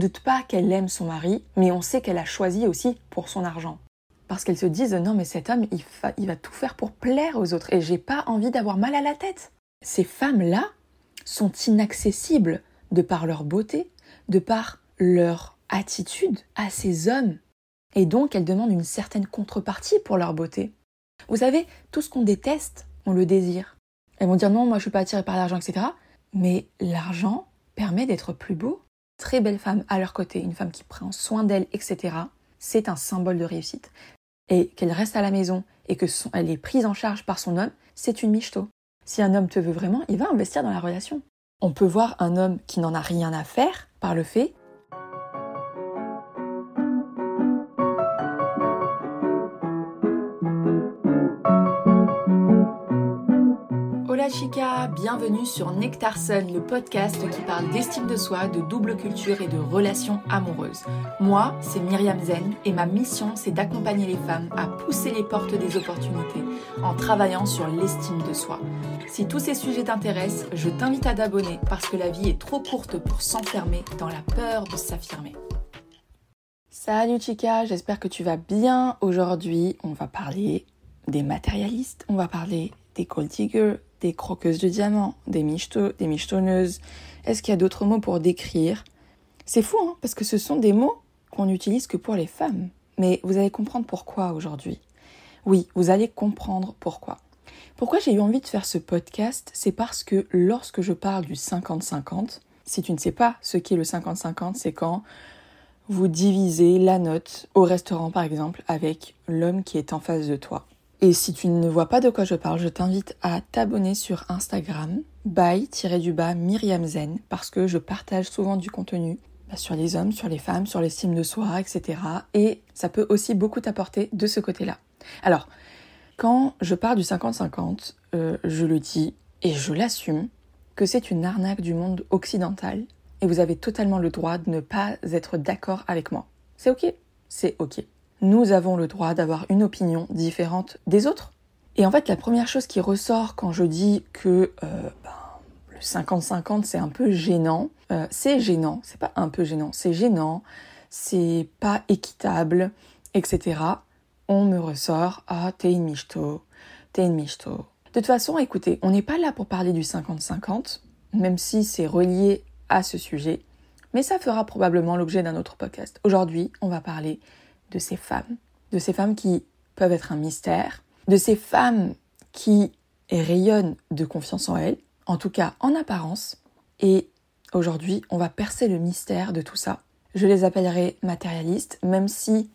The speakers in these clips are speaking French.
doute pas qu'elle aime son mari, mais on sait qu'elle a choisi aussi pour son argent. Parce qu'elles se disent non mais cet homme il, il va tout faire pour plaire aux autres et j'ai pas envie d'avoir mal à la tête. Ces femmes-là sont inaccessibles de par leur beauté, de par leur attitude à ces hommes. Et donc elles demandent une certaine contrepartie pour leur beauté. Vous savez, tout ce qu'on déteste, on le désire. Elles vont dire non, moi je suis pas attirée par l'argent, etc. Mais l'argent permet d'être plus beau. Très belle femme à leur côté, une femme qui prend soin d'elle, etc. C'est un symbole de réussite. Et qu'elle reste à la maison et que elle est prise en charge par son homme, c'est une michto. Si un homme te veut vraiment, il va investir dans la relation. On peut voir un homme qui n'en a rien à faire par le fait chica, bienvenue sur Nectar Sun, le podcast qui parle d'estime de soi, de double culture et de relations amoureuses. Moi, c'est Myriam Zen et ma mission, c'est d'accompagner les femmes à pousser les portes des opportunités en travaillant sur l'estime de soi. Si tous ces sujets t'intéressent, je t'invite à t'abonner parce que la vie est trop courte pour s'enfermer dans la peur de s'affirmer. Salut chica, j'espère que tu vas bien. Aujourd'hui, on va parler des matérialistes, on va parler des gold diggers, des croqueuses de diamants, des des michetonneuses. Est-ce qu'il y a d'autres mots pour décrire? C'est fou, hein, parce que ce sont des mots qu'on n'utilise que pour les femmes. Mais vous allez comprendre pourquoi aujourd'hui. Oui, vous allez comprendre pourquoi. Pourquoi j'ai eu envie de faire ce podcast C'est parce que lorsque je parle du 50-50, si tu ne sais pas ce qu'est le 50-50, c'est quand vous divisez la note au restaurant par exemple avec l'homme qui est en face de toi. Et si tu ne vois pas de quoi je parle, je t'invite à t'abonner sur Instagram, by-du-bas Myriam Zen, parce que je partage souvent du contenu bah, sur les hommes, sur les femmes, sur l'estime de soi, etc. Et ça peut aussi beaucoup t'apporter de ce côté-là. Alors, quand je parle du 50-50, euh, je le dis et je l'assume que c'est une arnaque du monde occidental et vous avez totalement le droit de ne pas être d'accord avec moi. C'est ok, c'est ok nous avons le droit d'avoir une opinion différente des autres. Et en fait, la première chose qui ressort quand je dis que euh, ben, le 50-50 c'est un peu gênant, euh, c'est gênant, c'est pas un peu gênant, c'est gênant, c'est pas équitable, etc. On me ressort Ah, t'es une michto, t'es une michto. De toute façon, écoutez, on n'est pas là pour parler du 50-50, même si c'est relié à ce sujet, mais ça fera probablement l'objet d'un autre podcast. Aujourd'hui, on va parler de ces femmes, de ces femmes qui peuvent être un mystère, de ces femmes qui rayonnent de confiance en elles, en tout cas en apparence. Et aujourd'hui, on va percer le mystère de tout ça. Je les appellerai matérialistes, même si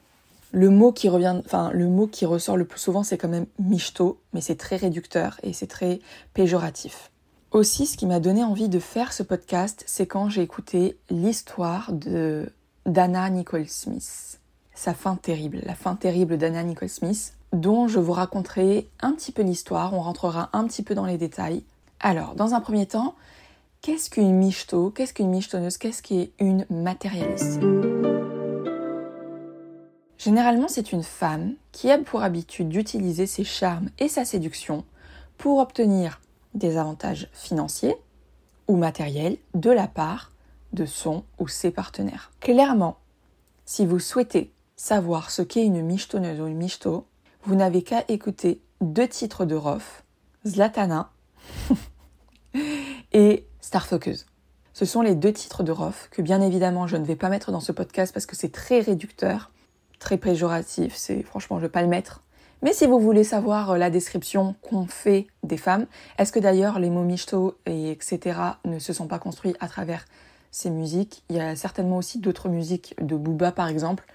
le mot qui revient, enfin le mot qui ressort le plus souvent, c'est quand même michto, mais c'est très réducteur et c'est très péjoratif. Aussi, ce qui m'a donné envie de faire ce podcast, c'est quand j'ai écouté l'histoire de d'Anna Nicole Smith sa fin terrible, la fin terrible d'Anna Nicole Smith, dont je vous raconterai un petit peu l'histoire, on rentrera un petit peu dans les détails. Alors, dans un premier temps, qu'est-ce qu'une michto? Qu'est-ce qu'une michetonneuse Qu'est-ce qu'est une matérialiste? Généralement, c'est une femme qui a pour habitude d'utiliser ses charmes et sa séduction pour obtenir des avantages financiers ou matériels de la part de son ou ses partenaires. Clairement, si vous souhaitez savoir ce qu'est une michetonneuse ou une michto, vous n'avez qu'à écouter deux titres de Rof, Zlatana et Starfuckers. Ce sont les deux titres de Rof que bien évidemment je ne vais pas mettre dans ce podcast parce que c'est très réducteur, très péjoratif, c'est franchement je ne vais pas le mettre. Mais si vous voulez savoir euh, la description qu'on fait des femmes, est-ce que d'ailleurs les mots michto et etc. ne se sont pas construits à travers ces musiques? Il y a certainement aussi d'autres musiques de Booba par exemple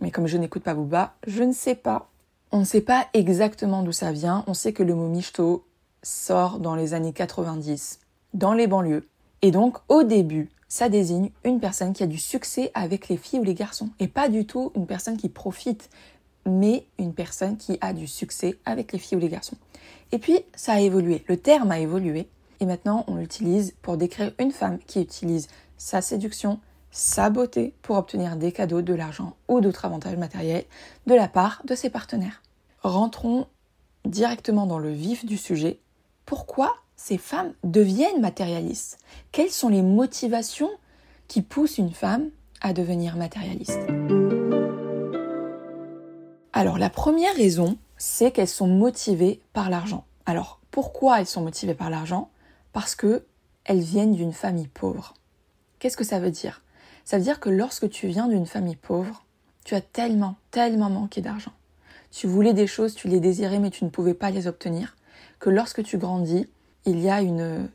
mais comme je n'écoute pas Booba, je ne sais pas. On ne sait pas exactement d'où ça vient. On sait que le mot michto sort dans les années 90, dans les banlieues. Et donc, au début, ça désigne une personne qui a du succès avec les filles ou les garçons. Et pas du tout une personne qui profite, mais une personne qui a du succès avec les filles ou les garçons. Et puis, ça a évolué. Le terme a évolué. Et maintenant, on l'utilise pour décrire une femme qui utilise sa séduction, sa beauté pour obtenir des cadeaux, de l'argent ou d'autres avantages matériels de la part de ses partenaires. Rentrons directement dans le vif du sujet. Pourquoi ces femmes deviennent matérialistes? Quelles sont les motivations qui poussent une femme à devenir matérialiste? Alors la première raison, c'est qu'elles sont motivées par l'argent. Alors pourquoi elles sont motivées par l'argent? Parce que elles viennent d'une famille pauvre. Qu'est-ce que ça veut dire? Ça veut dire que lorsque tu viens d'une famille pauvre, tu as tellement, tellement manqué d'argent. Tu voulais des choses, tu les désirais, mais tu ne pouvais pas les obtenir. Que lorsque tu grandis, il y a une.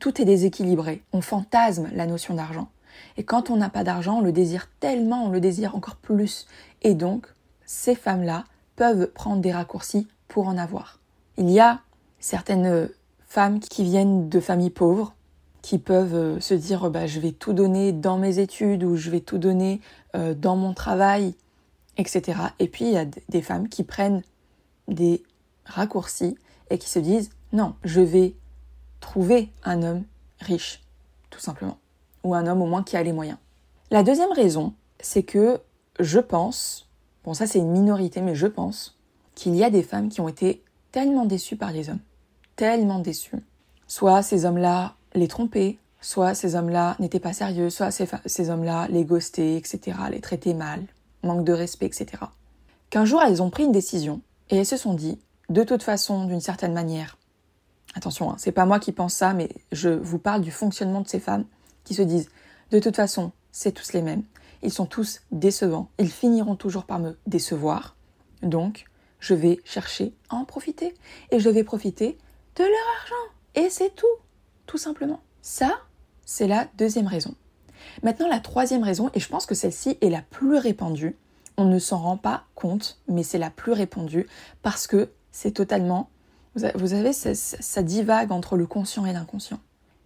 tout est déséquilibré. On fantasme la notion d'argent. Et quand on n'a pas d'argent, on le désire tellement, on le désire encore plus. Et donc, ces femmes-là peuvent prendre des raccourcis pour en avoir. Il y a certaines femmes qui viennent de familles pauvres, qui peuvent euh, se dire bah, je vais tout donner dans mes études ou je vais tout donner euh, dans mon travail, etc. Et puis il y a des femmes qui prennent des raccourcis et qui se disent non, je vais trouver un homme riche, tout simplement, ou un homme au moins qui a les moyens. La deuxième raison, c'est que je pense, bon ça c'est une minorité, mais je pense qu'il y a des femmes qui ont été tellement déçues par les hommes, tellement déçues. Soit ces hommes-là les trompaient, soit ces hommes-là n'étaient pas sérieux, soit ces, ces hommes-là les ghostaient, etc., les traitaient mal, manque de respect, etc. Qu'un jour elles ont pris une décision et elles se sont dit, de toute façon, d'une certaine manière, attention, hein, c'est pas moi qui pense ça, mais je vous parle du fonctionnement de ces femmes qui se disent, de toute façon, c'est tous les mêmes, ils sont tous décevants, ils finiront toujours par me décevoir, donc je vais chercher à en profiter et je vais profiter de leur argent. Et c'est tout, tout simplement. Ça, c'est la deuxième raison. Maintenant, la troisième raison, et je pense que celle-ci est la plus répandue, on ne s'en rend pas compte, mais c'est la plus répandue parce que c'est totalement, vous savez, ça, divague entre le conscient et l'inconscient.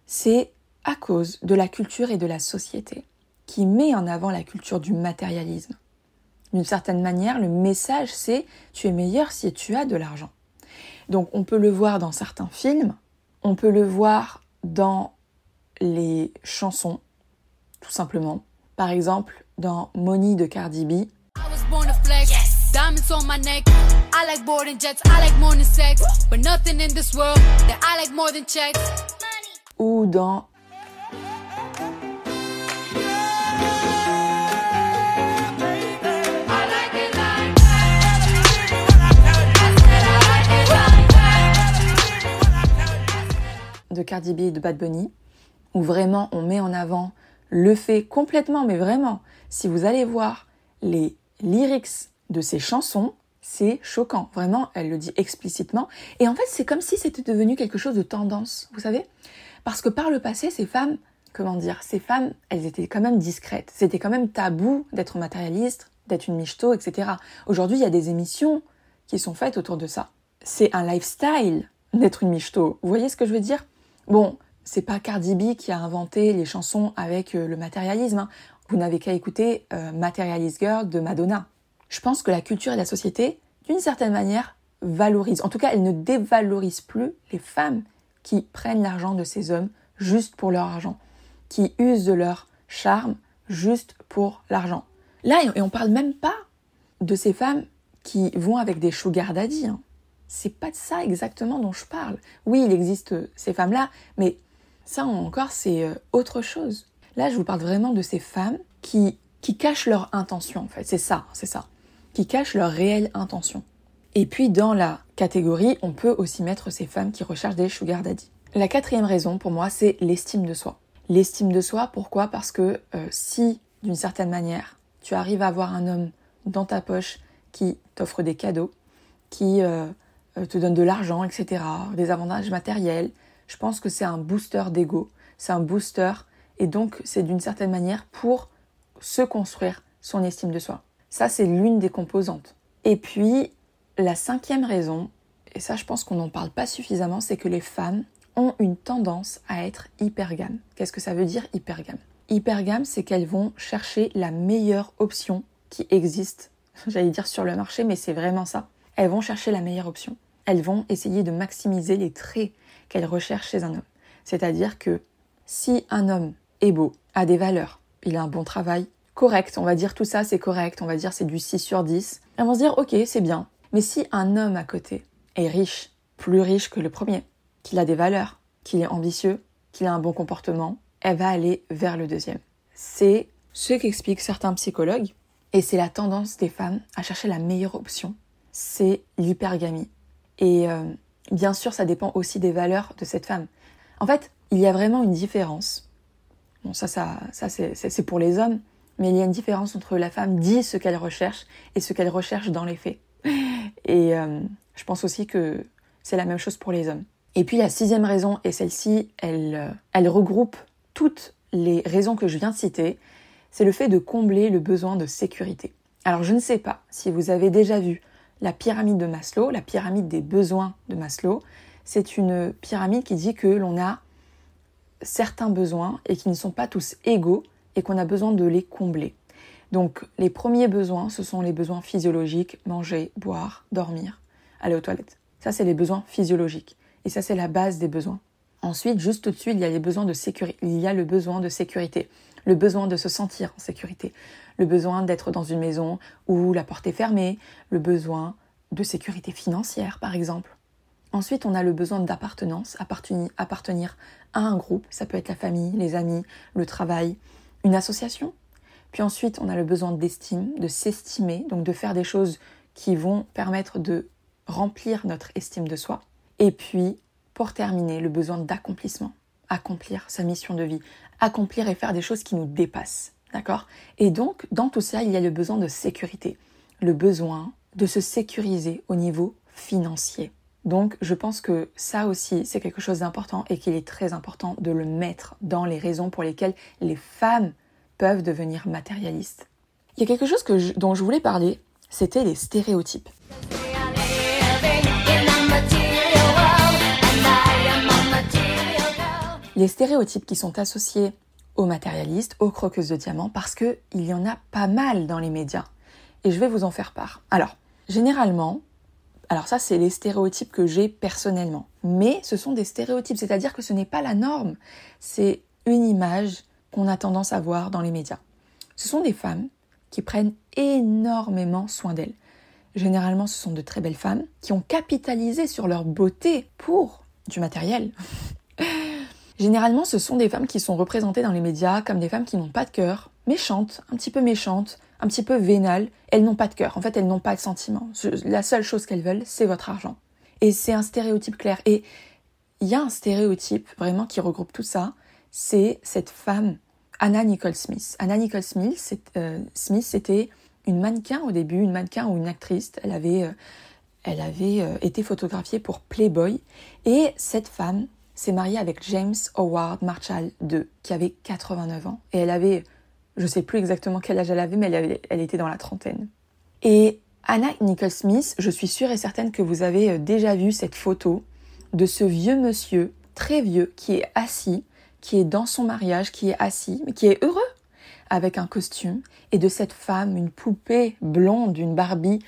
C'est à cause de la culture et de la société qui met en avant la culture du matérialisme. D'une certaine manière, le message c'est tu es meilleur si tu as de l'argent. Donc on peut le voir dans certains films, on peut le voir dans les chansons, tout simplement. Par exemple, dans Money de Cardi B, Diamonds on Cardi B et de Bad Bunny, où vraiment on met en avant le fait complètement, mais vraiment, si vous allez voir les lyrics de ses chansons, c'est choquant. Vraiment, elle le dit explicitement. Et en fait, c'est comme si c'était devenu quelque chose de tendance, vous savez Parce que par le passé, ces femmes, comment dire, ces femmes, elles étaient quand même discrètes. C'était quand même tabou d'être matérialiste, d'être une michto, etc. Aujourd'hui, il y a des émissions qui sont faites autour de ça. C'est un lifestyle d'être une michto. Vous voyez ce que je veux dire? Bon, c'est pas Cardi B qui a inventé les chansons avec euh, le matérialisme. Hein. Vous n'avez qu'à écouter euh, Materialist Girl de Madonna je pense que la culture et la société, d'une certaine manière, valorisent, en tout cas, elles ne dévalorisent plus les femmes qui prennent l'argent de ces hommes juste pour leur argent, qui usent de leur charme juste pour l'argent. Là, et on parle même pas de ces femmes qui vont avec des sugar daddy. Hein. C'est pas de ça exactement dont je parle. Oui, il existe ces femmes-là, mais ça encore, c'est euh, autre chose. Là, je vous parle vraiment de ces femmes qui, qui cachent leur intention, en fait. C'est ça, c'est ça qui cachent leur réelle intention. Et puis dans la catégorie, on peut aussi mettre ces femmes qui recherchent des sugar daddy. La quatrième raison pour moi, c'est l'estime de soi. L'estime de soi, pourquoi? Parce que euh, si, d'une certaine manière, tu arrives à avoir un homme dans ta poche qui t'offre des cadeaux, qui euh, euh, te donne de l'argent, etc., des avantages matériels, je pense que c'est un booster d'ego, c'est un booster, et donc c'est d'une certaine manière pour se construire son estime de soi. Ça, c'est l'une des composantes. Et puis, la cinquième raison, et ça je pense qu'on n'en parle pas suffisamment, c'est que les femmes ont une tendance à être hypergames. Qu'est-ce que ça veut dire hypergame Hypergame, c'est qu'elles vont chercher la meilleure option qui existe, j'allais dire sur le marché, mais c'est vraiment ça. Elles vont chercher la meilleure option. Elles vont essayer de maximiser les traits qu'elles recherchent chez un homme. C'est-à-dire que si un homme est beau, a des valeurs, il a un bon travail, correct, on va dire tout ça c'est correct, on va dire c'est du 6 sur 10. Elles vont se dire ok c'est bien. Mais si un homme à côté est riche, plus riche que le premier, qu'il a des valeurs, qu'il est ambitieux, qu'il a un bon comportement, elle va aller vers le deuxième. C'est ce qu'expliquent certains psychologues, et c'est la tendance des femmes à chercher la meilleure option, c'est l'hypergamie. Et euh, bien sûr, ça dépend aussi des valeurs de cette femme. En fait, il y a vraiment une différence. Bon, ça, ça, ça c'est pour les hommes, mais il y a une différence entre la femme dit ce qu'elle recherche et ce qu'elle recherche dans les faits. Et euh, je pense aussi que c'est la même chose pour les hommes. Et puis la sixième raison, et celle-ci, elle, euh, elle regroupe toutes les raisons que je viens de citer, c'est le fait de combler le besoin de sécurité. Alors je ne sais pas si vous avez déjà vu la pyramide de Maslow, la pyramide des besoins de Maslow. C'est une pyramide qui dit que l'on a certains besoins et qui ne sont pas tous égaux et qu'on a besoin de les combler. Donc les premiers besoins, ce sont les besoins physiologiques, manger, boire, dormir, aller aux toilettes. Ça, c'est les besoins physiologiques. Et ça, c'est la base des besoins. Ensuite, juste au-dessus, il y a de sécurité. Il y a le besoin de sécurité, le besoin de se sentir en sécurité, le besoin d'être dans une maison où la porte est fermée, le besoin de sécurité financière, par exemple. Ensuite, on a le besoin d'appartenance, appartenir, appartenir à un groupe. Ça peut être la famille, les amis, le travail, une association. Puis ensuite, on a le besoin d'estime, de s'estimer, donc de faire des choses qui vont permettre de remplir notre estime de soi. Et puis, pour terminer, le besoin d'accomplissement, accomplir sa mission de vie, accomplir et faire des choses qui nous dépassent. D'accord? Et donc, dans tout ça, il y a le besoin de sécurité, le besoin de se sécuriser au niveau financier. Donc, je pense que ça aussi, c'est quelque chose d'important et qu'il est très important de le mettre dans les raisons pour lesquelles les femmes peuvent devenir matérialistes. Il y a quelque chose que dont je voulais parler, c'était les stéréotypes. Les stéréotypes qui sont associés aux matérialistes, aux croqueuses de diamants, parce qu'il y en a pas mal dans les médias. Et je vais vous en faire part. Alors, généralement, alors ça c'est les stéréotypes que j'ai personnellement. Mais ce sont des stéréotypes, c'est-à-dire que ce n'est pas la norme. C'est une image qu'on a tendance à voir dans les médias. Ce sont des femmes qui prennent énormément soin d'elles. Généralement, ce sont de très belles femmes qui ont capitalisé sur leur beauté pour du matériel. Généralement, ce sont des femmes qui sont représentées dans les médias comme des femmes qui n'ont pas de cœur, méchantes, un petit peu méchantes, un petit peu vénales. Elles n'ont pas de cœur, en fait, elles n'ont pas de sentiments. La seule chose qu'elles veulent, c'est votre argent. Et c'est un stéréotype clair. Et il y a un stéréotype vraiment qui regroupe tout ça, c'est cette femme, Anna Nicole Smith. Anna Nicole Smith, euh, Smith c'était une mannequin au début, une mannequin ou une actrice. Elle avait, euh, elle avait euh, été photographiée pour Playboy. Et cette femme, s'est mariée avec James Howard Marshall II, qui avait 89 ans. Et elle avait, je ne sais plus exactement quel âge elle avait, mais elle, était dans la trentaine. Et Anna Nicole Smith, je suis sûre et certaine que vous avez euh, déjà vu cette photo de ce vieux monsieur, très vieux, qui est assis, qui est dans son mariage, qui est assis, mais qui est heureux, avec un costume, et de cette femme, une poupée blonde, une Barbie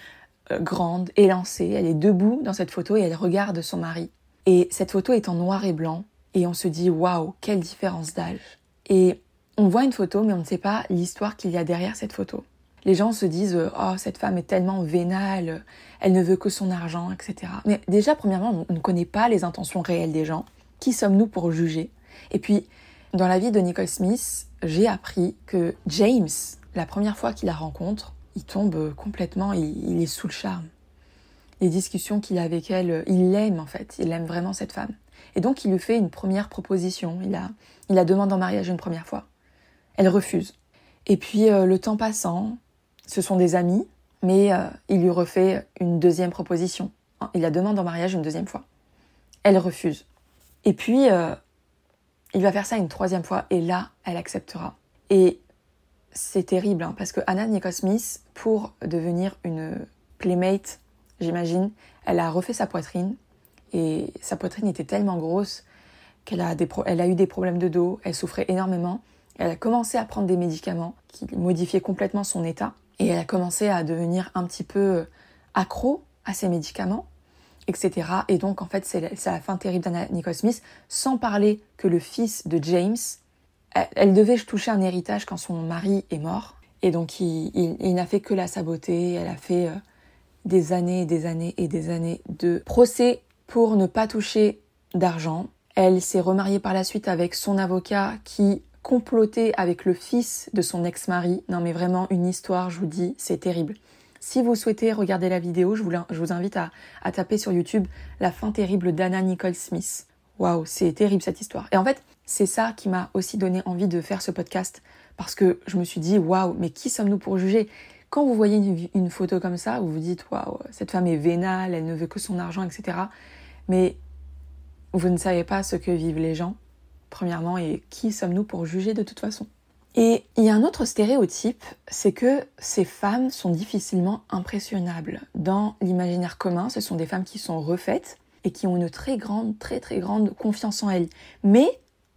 euh, grande, élancée. Elle est debout dans cette photo et elle regarde son mari. Et cette photo est en noir et blanc et on se dit waouh, quelle différence d'âge. Et on voit une photo mais on ne sait pas l'histoire qu'il y a derrière cette photo. Les gens se disent oh cette femme est tellement vénale, elle ne veut que son argent, etc. Mais déjà premièrement on ne connaît pas les intentions réelles des gens. Qui sommes-nous pour juger? Et puis dans la vie de Nicole Smith, j'ai appris que James, la première fois qu'il la rencontre, il tombe complètement, il est sous le charme les discussions qu'il a avec elle, il l'aime en fait, il aime vraiment cette femme. Et donc il lui fait une première proposition, il la, il demande en mariage une première fois. Elle refuse. Et puis euh, le temps passant, ce sont des amis, mais euh, il lui refait une deuxième proposition. Il la demande en mariage une deuxième fois. Elle refuse. Et puis euh, il va faire ça une troisième fois et là, elle acceptera. Et c'est terrible hein, parce que Anna Nicole Smith, pour devenir une playmate j'imagine, elle a refait sa poitrine. Et sa poitrine était tellement grosse qu'elle a, elle a eu des problèmes de dos, elle souffrait énormément. Elle a commencé à prendre des médicaments qui modifiaient complètement son état. Et elle a commencé à devenir un petit peu accro à ces médicaments, etc. Et donc en fait c'est la, fin terrible d'Anna Nicole Smith, sans parler que le fils de James, elle, devait toucher un héritage quand son mari est mort. Et donc il, n'a fait que la saboter, elle a fait... Euh, des années et des années et des années de procès pour ne pas toucher d'argent. Elle s'est remariée par la suite avec son avocat qui comploté avec le fils de son ex-mari. Non mais vraiment une histoire, je vous dis, c'est terrible. Si vous souhaitez regarder la vidéo, je vous, invite à, à, taper sur YouTube la fin terrible d'Anna Nicole Smith. Waouh, c'est terrible cette histoire. Et en fait, c'est ça qui m'a aussi donné envie de faire ce podcast parce que je me suis dit waouh, mais qui sommes-nous pour juger? Quand vous voyez une, photo comme ça, vous vous dites waouh, cette femme est vénale, elle ne veut que son argent, etc. Mais vous ne savez pas ce que vivent les gens, premièrement, et qui sommes-nous pour juger de toute façon et il y a un autre stéréotype, c'est que ces femmes sont difficilement impressionnables. Dans l'imaginaire commun, ce sont des femmes qui sont refaites et qui ont une très grande, très très grande confiance en elles. Mais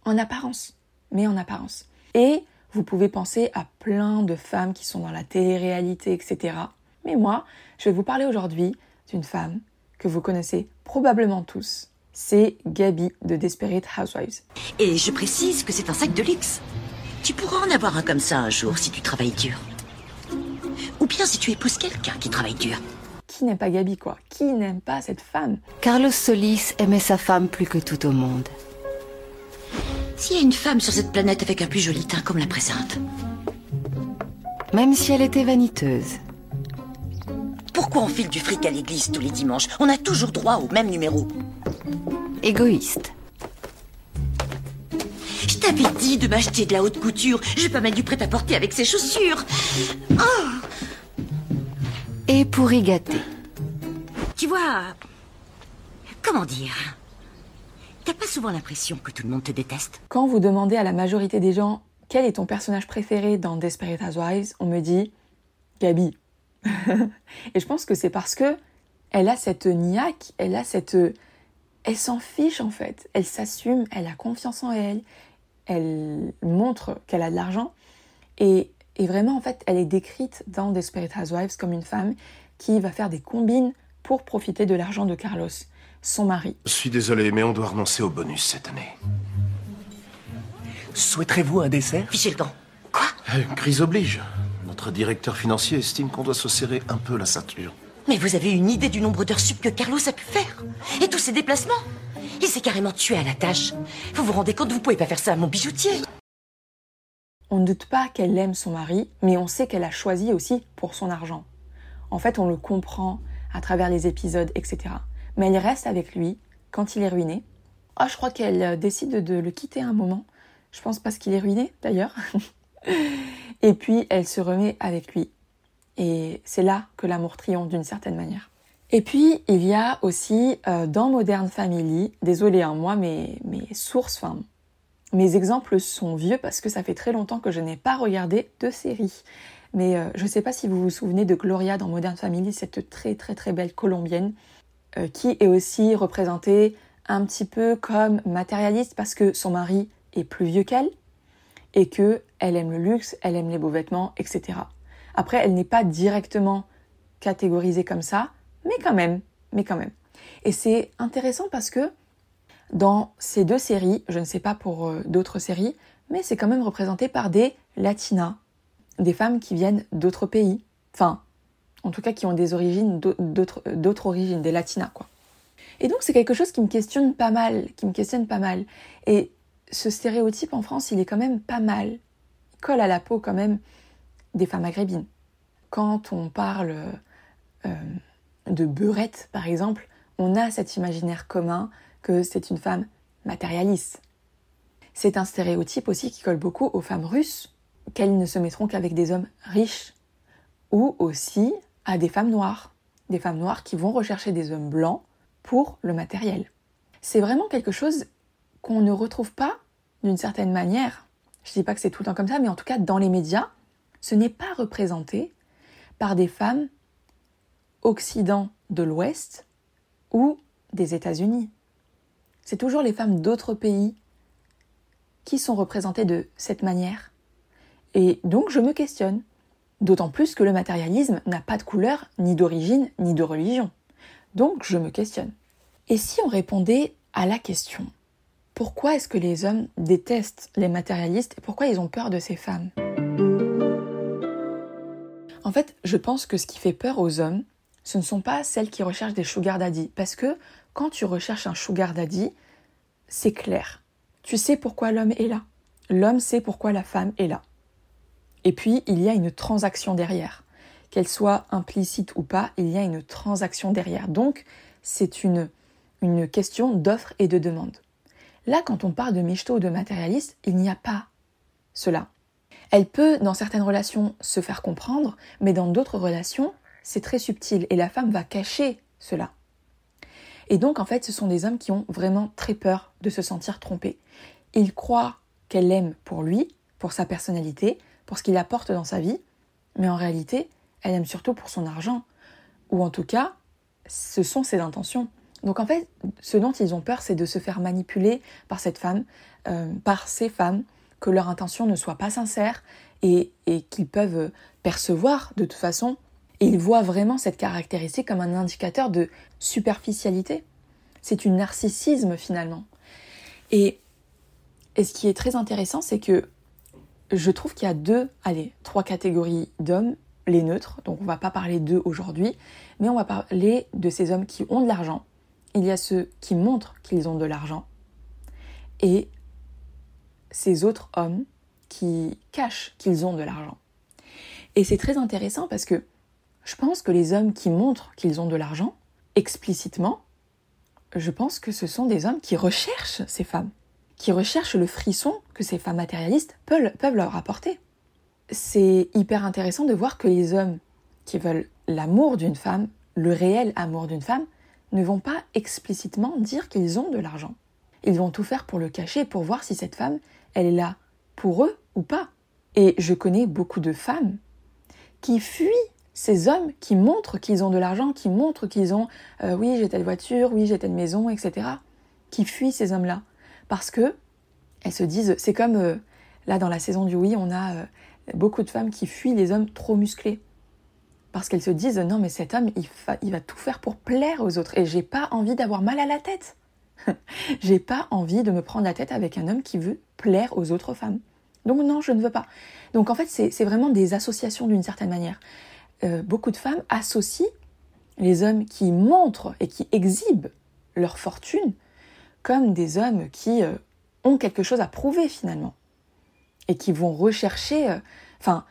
en apparence. Mais en apparence. Et vous pouvez penser à plein de femmes qui sont dans la télé-réalité, etc. Mais moi, je vais vous parler aujourd'hui d'une femme que vous connaissez probablement tous. C'est Gabi de Desperate Housewives. Et je précise que c'est un sac de luxe. Tu pourras en avoir un comme ça un jour si tu travailles dur. Ou bien si tu épouses quelqu'un qui travaille dur. Qui n'aime pas Gabi, quoi? Qui n'aime pas cette femme? Carlos Solis aimait sa femme plus que tout au monde. S'il y a une femme sur cette planète avec un plus joli teint comme la présente. Même si elle était vaniteuse. Pourquoi on file du fric à l'église tous les dimanches? On a toujours droit au même numéro. Égoïste. Je t'avais dit de m'acheter de la haute couture. Je vais pas mettre du prêt-à-porter avec ces chaussures. Oh Et pour y gâter. Tu vois. Comment dire? T'as pas souvent l'impression que tout le monde te déteste? Quand vous demandez à la majorité des gens quel est ton personnage préféré dans Desperate Housewives, on me dit Gabi. Et je pense que c'est parce que elle a cette niaque, elle a cette elle s'en fiche en fait. Elle s'assume, elle a confiance en elle, elle montre qu'elle a de l'argent et, vraiment en fait elle est décrite dans Desperate Housewives comme une femme qui va faire des combines pour profiter de l'argent de Carlos, son mari. Je suis désolé mais on doit renoncer au bonus cette année. Souhaiterez-vous un dessert? Fichez le temps. Quoi Une crise oblige. Notre directeur financier estime qu'on doit se serrer un peu la ceinture. Mais vous avez une idée du nombre d'heures sup que Carlos a pu faire Et tous ses déplacements il s'est carrément tué à la tâche. Vous vous rendez compte, vous pouvez pas faire ça à mon bijoutier. On ne doute pas qu'elle aime son mari, mais on sait qu'elle a choisi aussi pour son argent. En fait, on le comprend à travers les épisodes, etc. Mais elle reste avec lui quand il est ruiné. Ah, je crois qu'elle euh, décide de le quitter un moment. Je pense parce qu'il est ruiné, d'ailleurs. Et puis, elle se remet avec lui. Et c'est là que l'amour triomphe d'une certaine manière. Et puis, il y a aussi euh, dans Modern Family, désolé, hein, moi, mes, mes sources, enfin, mes exemples sont vieux parce que ça fait très longtemps que je n'ai pas regardé de série. Mais euh, je ne sais pas si vous vous souvenez de Gloria dans Modern Family, cette très très très belle colombienne, euh, qui est aussi représentée un petit peu comme matérialiste parce que son mari est plus vieux qu'elle et que elle aime le luxe, elle aime les beaux vêtements, etc. Après, elle n'est pas directement catégorisée comme ça, mais quand même, mais quand même. Et c'est intéressant parce que dans ces deux séries, je ne sais pas pour euh, d'autres séries, mais c'est quand même représenté par des latinas, des femmes qui viennent d'autres pays, enfin, en tout cas qui ont des origines, d'autres origines, des latinas, quoi. Et donc c'est quelque chose qui me questionne pas mal, qui me questionne pas mal. Et ce stéréotype en France, il est quand même pas mal. Il colle à la peau quand même des femmes maghrébines. Quand on parle euh, de Beurette, par exemple, on a cet imaginaire commun que c'est une femme matérialiste. C'est un stéréotype aussi qui colle beaucoup aux femmes russes, qu'elles ne se mettront qu'avec des hommes riches, ou aussi à des femmes noires, des femmes noires qui vont rechercher des hommes blancs pour le matériel. C'est vraiment quelque chose qu'on ne retrouve pas d'une certaine manière. Je ne dis pas que c'est tout le temps comme ça, mais en tout cas dans les médias, ce n'est pas représenté par des femmes Occident de l'Ouest ou des États-Unis. C'est toujours les femmes d'autres pays qui sont représentées de cette manière. Et donc je me questionne, d'autant plus que le matérialisme n'a pas de couleur, ni d'origine, ni de religion. Donc je me questionne. Et si on répondait à la question pourquoi est-ce que les hommes détestent les matérialistes et pourquoi ils ont peur de ces femmes? En fait, je pense que ce qui fait peur aux hommes, ce ne sont pas celles qui recherchent des sugar daddy. Parce que quand tu recherches un sugar daddy, c'est clair. Tu sais pourquoi l'homme est là. l'homme sait pourquoi la femme est là. Et puis, il y a une transaction derrière. Qu'elle soit implicite ou pas, il y a une transaction derrière. Donc, c'est une, une question d'offre et de demande. Là, quand on parle de michto ou de matérialiste, il n'y a pas cela. Elle peut, dans certaines relations, se faire comprendre, mais dans d'autres relations, c'est très subtil et la femme va cacher cela. Et donc, en fait, ce sont des hommes qui ont vraiment très peur de se sentir trompés. Ils croient qu'elle l'aime pour lui, pour sa personnalité, pour ce qu'il apporte dans sa vie, mais en réalité, elle aime surtout pour son argent, ou en tout cas, ce sont ses intentions. Donc en fait, ce dont ils ont peur, c'est de se faire manipuler par cette femme, euh, par ces femmes, que leur intention ne soit pas sincère et, et qu'ils peuvent percevoir de toute façon. Et ils voient vraiment cette caractéristique comme un indicateur de superficialité. C'est une narcissisme finalement. Et, et ce qui est très intéressant, c'est que je trouve qu'il y a deux, allez, trois catégories d'hommes, les neutres, donc on va pas parler d'eux aujourd'hui, mais on va parler de ces hommes qui ont de l'argent. Il y a ceux qui montrent qu'ils ont de l'argent et ces autres hommes qui cachent qu'ils ont de l'argent. Et c'est très intéressant parce que je pense que les hommes qui montrent qu'ils ont de l'argent, explicitement, je pense que ce sont des hommes qui recherchent ces femmes, qui recherchent le frisson que ces femmes matérialistes peuvent, leur apporter. C'est hyper intéressant de voir que les hommes qui veulent l'amour d'une femme, le réel amour d'une femme, ne vont pas explicitement dire qu'ils ont de l'argent. Ils vont tout faire pour le cacher, pour voir si cette femme, elle est là pour eux ou pas. Et je connais beaucoup de femmes qui fuient ces hommes qui montrent qu'ils ont de l'argent, qui montrent qu'ils ont euh, oui j'ai telle voiture, oui j'ai telle maison, etc. Qui fuient ces hommes-là parce que elles se disent c'est comme euh, là dans la saison du oui on a euh, beaucoup de femmes qui fuient les hommes trop musclés parce qu'elles se disent non mais cet homme il, va tout faire pour plaire aux autres et j'ai pas envie d'avoir mal à la tête. j'ai pas envie de me prendre la tête avec un homme qui veut plaire aux autres femmes. Donc non, je ne veux pas. Donc en fait, c'est vraiment des associations d'une certaine manière. Euh, beaucoup de femmes associent les hommes qui montrent et qui exhibent leur fortune comme des hommes qui euh, ont quelque chose à prouver finalement et qui vont rechercher, euh, enfin,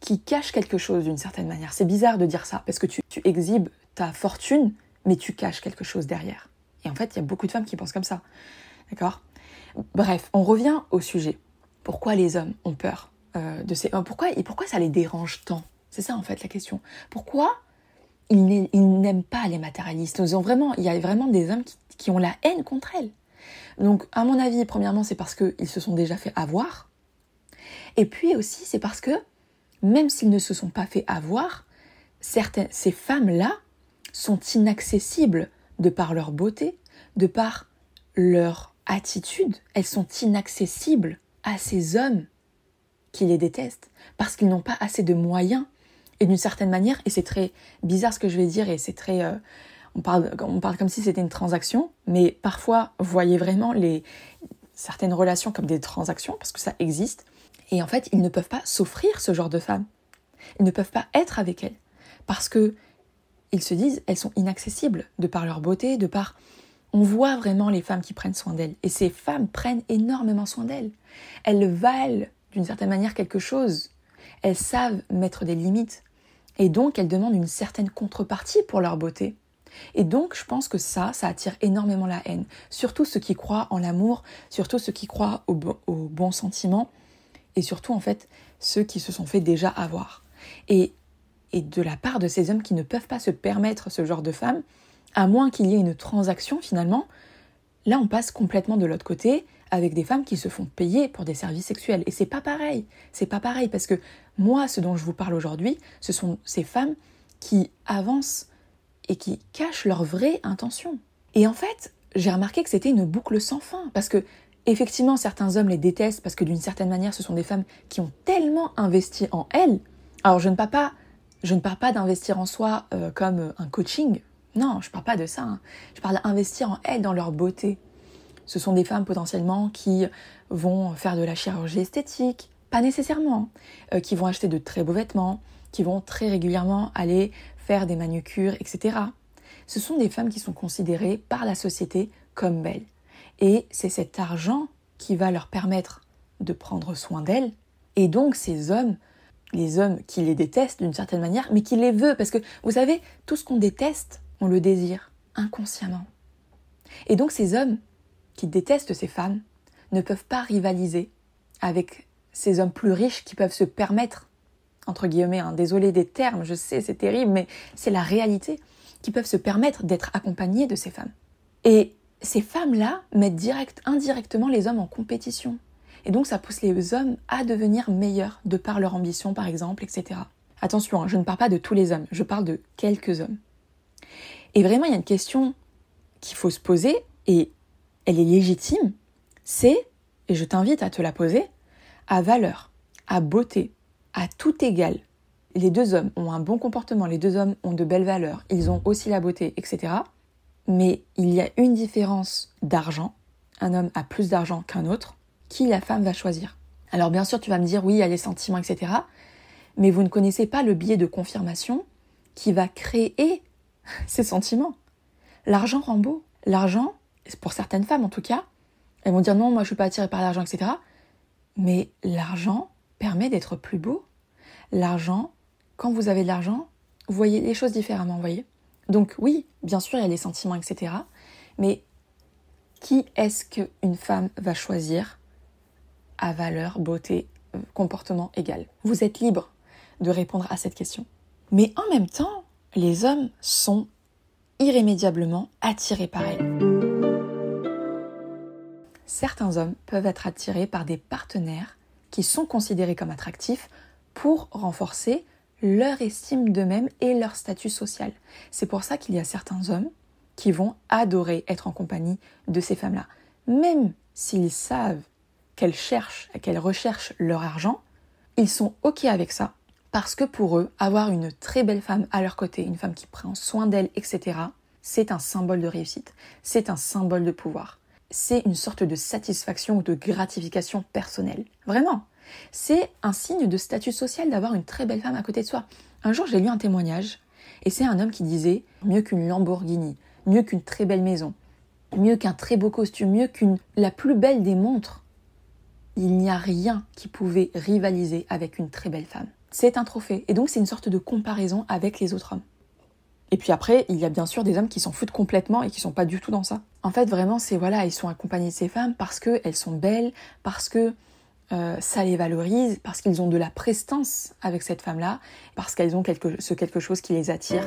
qui cachent quelque chose d'une certaine manière. C'est bizarre de dire ça parce que tu, tu exhibes ta fortune, mais tu caches quelque chose derrière. Et en fait, il y a beaucoup de femmes qui pensent comme ça. D'accord? Bref, on revient au sujet. Pourquoi les hommes ont peur de ces... Pourquoi, et pourquoi ça les dérange tant? C'est ça en fait la question. Pourquoi ils n'aiment pas les matérialistes? Ils ont vraiment, Il y a vraiment des hommes qui, ont la haine contre elles. Donc à mon avis, premièrement, c'est parce qu'ils se sont déjà fait avoir. Et puis aussi, c'est parce que même s'ils ne se sont pas fait avoir, certaines, ces femmes-là sont inaccessibles de par leur beauté, de par leur attitude. Elles sont inaccessibles à ces hommes qui les détestent parce qu'ils n'ont pas assez de moyens et d'une certaine manière, et c'est très bizarre ce que je vais dire, et c'est très... Euh, on, parle, comme si c'était une transaction, mais parfois, voyez vraiment certaines relations comme des transactions, parce que ça existe. Et en fait, ils ne peuvent pas s'offrir ce genre de femmes. Ils ne peuvent pas être avec elles. Parce que ils se disent, elles sont inaccessibles de par leur beauté, de par... On voit vraiment les femmes qui prennent soin d'elles. Et ces femmes prennent énormément soin d'elles. Elles valent d'une certaine manière quelque chose. Elles savent mettre des limites. Et donc, elles demandent une certaine contrepartie pour leur beauté. Et donc, je pense que ça, ça attire énormément la haine. Surtout ceux qui croient en l'amour, surtout ceux qui croient au, bon sentiment, et surtout, en fait, ceux qui se sont fait déjà avoir. Et, et de la part de ces hommes qui ne peuvent pas se permettre ce genre de femmes, à moins qu'il y ait une transaction finalement, là, on passe complètement de l'autre côté avec des femmes qui se font payer pour des services sexuels. Et c'est pas pareil. C'est pas pareil parce que moi, ce dont je vous parle aujourd'hui, ce sont ces femmes qui avancent et qui cachent leur vraie intention. Et en fait, j'ai remarqué que c'était une boucle sans fin parce que effectivement, certains hommes les détestent parce que d'une certaine manière, ce sont des femmes qui ont tellement investi en elles. Alors, je ne parle pas, je ne parle pas d'investir en soi euh, comme un coaching. Non, je parle pas de ça. Hein. Je parle d'investir en elles dans leur beauté, ce sont des femmes potentiellement qui vont faire de la chirurgie esthétique, pas nécessairement, euh, qui vont acheter de très beaux vêtements, qui vont très régulièrement aller faire des manucures, etc. Ce sont des femmes qui sont considérées par la société comme belles. Et c'est cet argent qui va leur permettre de prendre soin d'elles. Et donc ces hommes, les hommes qui les détestent d'une certaine manière, mais qui les veulent, parce que vous savez, tout ce qu'on déteste, on le désire inconsciemment. Et donc ces hommes qui détestent ces femmes ne peuvent pas rivaliser avec ces hommes plus riches qui peuvent se permettre, entre guillemets, hein, désolé des termes, je sais, c'est terrible, mais c'est la réalité, qui peuvent se permettre d'être accompagnés de ces femmes. Et ces femmes-là mettent direct, indirectement les hommes en compétition. Et donc ça pousse les hommes à devenir meilleurs de par leur ambition, par exemple, etc. Attention, hein, je ne parle pas de tous les hommes, je parle de quelques hommes. Et vraiment, il y a une question qu'il faut se poser, et elle est légitime, c'est, et je t'invite à te la poser, à valeur, à beauté, à tout égal. Les deux hommes ont un bon comportement, les deux hommes ont de belles valeurs, ils ont aussi la beauté, etc. Mais il y a une différence d'argent. Un homme a plus d'argent qu'un autre. Qui la femme va choisir Alors bien sûr, tu vas me dire oui, il y a les sentiments, etc. Mais vous ne connaissez pas le biais de confirmation qui va créer ces sentiments. L'argent rend beau. L'argent, pour certaines femmes en tout cas, elles vont dire non, moi je suis pas attirée par l'argent, etc. Mais l'argent permet d'être plus beau. L'argent, quand vous avez de l'argent, vous voyez les choses différemment, voyez. Donc oui, bien sûr, il y a les sentiments, etc. Mais qui est-ce qu'une femme va choisir à valeur, beauté, comportement égal? Vous êtes libre de répondre à cette question. Mais en même temps, les hommes sont irrémédiablement attirés par elle. Certains hommes peuvent être attirés par des partenaires qui sont considérés comme attractifs pour renforcer leur estime d'eux-mêmes et leur statut social. C'est pour ça qu'il y a certains hommes qui vont adorer être en compagnie de ces femmes-là. Même s'ils savent qu'elles cherchent, qu'elles recherchent leur argent, ils sont OK avec ça parce que pour eux, avoir une très belle femme à leur côté, une femme qui prend soin d'elle, etc., c'est un symbole de réussite, c'est un symbole de pouvoir, c'est une sorte de satisfaction ou de gratification personnelle. Vraiment, c'est un signe de statut social d'avoir une très belle femme à côté de soi. Un jour, j'ai lu un témoignage, et c'est un homme qui disait mieux qu'une Lamborghini, mieux qu'une très belle maison, mieux qu'un très beau costume, mieux qu'une la plus belle des montres. Il n'y a rien qui pouvait rivaliser avec une très belle femme c'est un trophée. Et donc c'est une sorte de comparaison avec les autres hommes. Et puis après, il y a bien sûr des hommes qui s'en foutent complètement et qui sont pas du tout dans ça. En fait, vraiment, c'est voilà, ils sont accompagnés de ces femmes parce qu'elles sont belles, parce que euh, ça les valorise, parce qu'ils ont de la prestance avec cette femme-là, parce qu'elles ont ce quelque chose qui les attire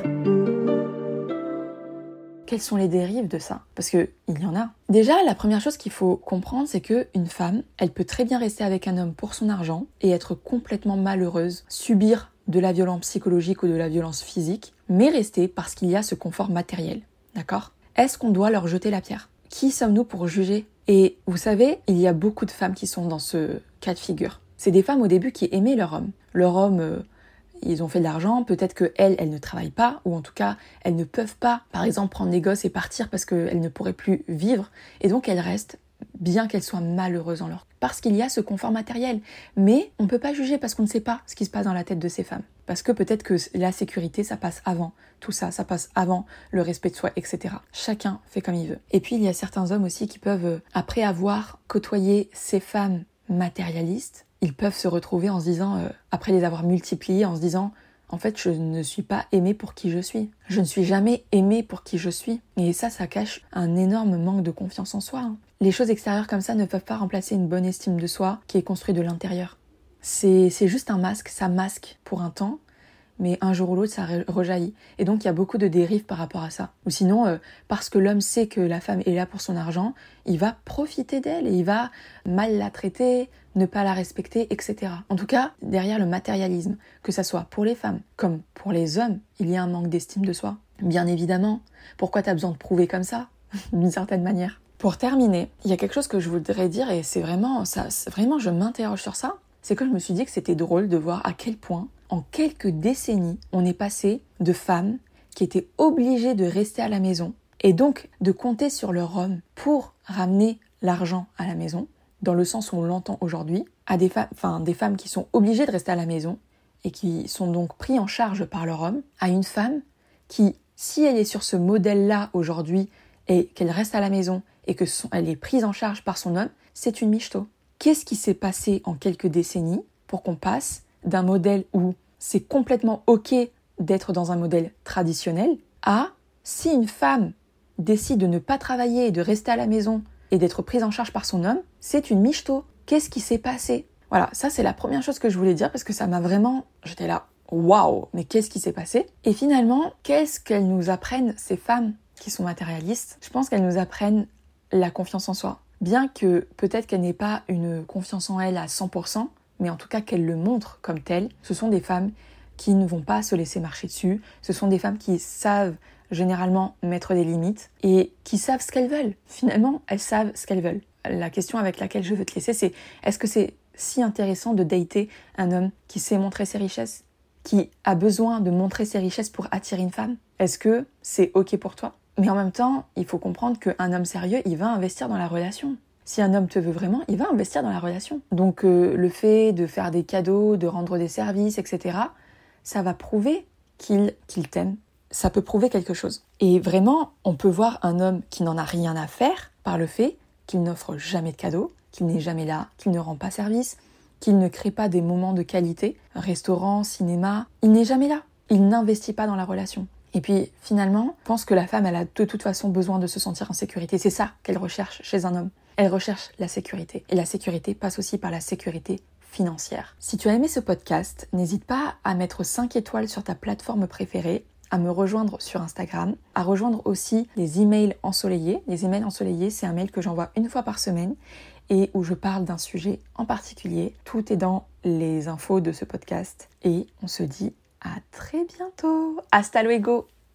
quelles sont les dérives de ça? Parce qu'il y en a. Déjà, la première chose qu'il faut comprendre, c'est qu'une femme, elle peut très bien rester avec un homme pour son argent et être complètement malheureuse, subir de la violence psychologique ou de la violence physique, mais rester parce qu'il y a ce confort matériel. D'accord? Est-ce qu'on doit leur jeter la pierre? Qui sommes-nous pour juger? Et vous savez, il y a beaucoup de femmes qui sont dans ce cas de figure. C'est des femmes au début qui aimaient leur homme. Leur homme euh, ils ont fait de l'argent, peut-être qu'elles, elles ne travaillent pas, ou en tout cas, elles ne peuvent pas, par exemple, prendre des gosses et partir parce qu'elles ne pourraient plus vivre, et donc elles restent, bien qu'elles soient malheureuses en leur... Parce qu'il y a ce confort matériel. Mais on ne peut pas juger parce qu'on ne sait pas ce qui se passe dans la tête de ces femmes. Parce que peut-être que la sécurité, ça passe avant tout ça, ça passe avant le respect de soi, etc. Chacun fait comme il veut. Et puis, il y a certains hommes aussi qui peuvent, euh, après avoir côtoyé ces femmes matérialistes, ils peuvent se retrouver en se disant, euh, après les avoir multipliés, en se disant, en fait, je ne suis pas aimé pour qui je suis. Je ne suis jamais aimé pour qui je suis. Et ça, ça cache un énorme manque de confiance en soi. Hein. Les choses extérieures comme ça ne peuvent pas remplacer une bonne estime de soi qui est construite de l'intérieur. C'est juste un masque, ça masque pour un temps, mais un jour ou l'autre, ça rejaillit. Et donc, il y a beaucoup de dérives par rapport à ça. Ou sinon, euh, parce que l'homme sait que la femme est là pour son argent, il va profiter d'elle et il va mal la traiter, ne pas la respecter, etc. En tout cas, derrière le matérialisme, que ça soit pour les femmes comme pour les hommes, il y a un manque d'estime de soi. Bien évidemment. Pourquoi tu as besoin de prouver comme ça D'une certaine manière? Pour terminer, il y a quelque chose que je voudrais dire et c'est vraiment ça, vraiment je m'interroge sur ça. C'est que je me suis dit que c'était drôle de voir à quel point en quelques décennies, on est passé de femmes qui étaient obligées de rester à la maison et donc de compter sur leur homme pour ramener l'argent à la maison, dans le sens où on l'entend aujourd'hui, à des, femmes, des femmes qui sont obligées de rester à la maison et qui sont donc pris en charge par leur homme, à une femme qui, si elle est sur ce modèle-là aujourd'hui et qu'elle reste à la maison et que est prise en charge par son homme, c'est une michto. Qu'est-ce qui s'est passé en quelques décennies pour qu'on passe d'un modèle où c'est complètement ok d'être dans un modèle traditionnel à si une femme décide de ne pas travailler et de rester à la maison et d'être prise en charge par son homme, c'est une michto. Qu'est-ce qui s'est passé? Voilà, ça c'est la première chose que je voulais dire parce que ça m'a vraiment... J'étais là, waouh, mais qu'est-ce qui s'est passé? Et finalement, qu'est-ce qu'elles nous apprennent, ces femmes qui sont matérialistes? Je pense qu'elles nous apprennent la confiance en soi. Bien que peut-être qu'elle n'ait pas une confiance en elle à 100%, mais en tout cas qu'elle le montre comme telle, ce sont des femmes qui ne vont pas se laisser marcher dessus, ce sont des femmes qui savent généralement mettre des limites et qui savent ce qu'elles veulent. Finalement, elles savent ce qu'elles veulent. La question avec laquelle je veux te laisser, c'est est-ce que c'est si intéressant de dater un homme qui sait montrer ses richesses, qui a besoin de montrer ses richesses pour attirer une femme? Est-ce que c'est ok pour toi? Mais en même temps, il faut comprendre qu'un homme sérieux, il va investir dans la relation. Si un homme te veut vraiment, il va investir dans la relation. Donc euh, le fait de faire des cadeaux, de rendre des services, etc., ça va prouver qu'il qu'il t'aime, ça peut prouver quelque chose. Et vraiment, on peut voir un homme qui n'en a rien à faire par le fait qu'il n'offre jamais de cadeaux, qu'il n'est jamais là, qu'il ne rend pas service, qu'il ne crée pas des moments de qualité, restaurant, cinéma, il n'est jamais là. Il n'investit pas dans la relation. Et puis finalement, pense que la femme, elle a de toute façon besoin de se sentir en sécurité. C'est ça qu'elle recherche chez un homme. Elle recherche la sécurité. Et la sécurité passe aussi par la sécurité financière. Si tu as aimé ce podcast, n'hésite pas à mettre 5 étoiles sur ta plateforme préférée à me rejoindre sur Instagram, à rejoindre aussi les emails ensoleillés. Les emails ensoleillés, c'est un mail que j'envoie une fois par semaine et où je parle d'un sujet en particulier. Tout est dans les infos de ce podcast et on se dit à très bientôt. Hasta luego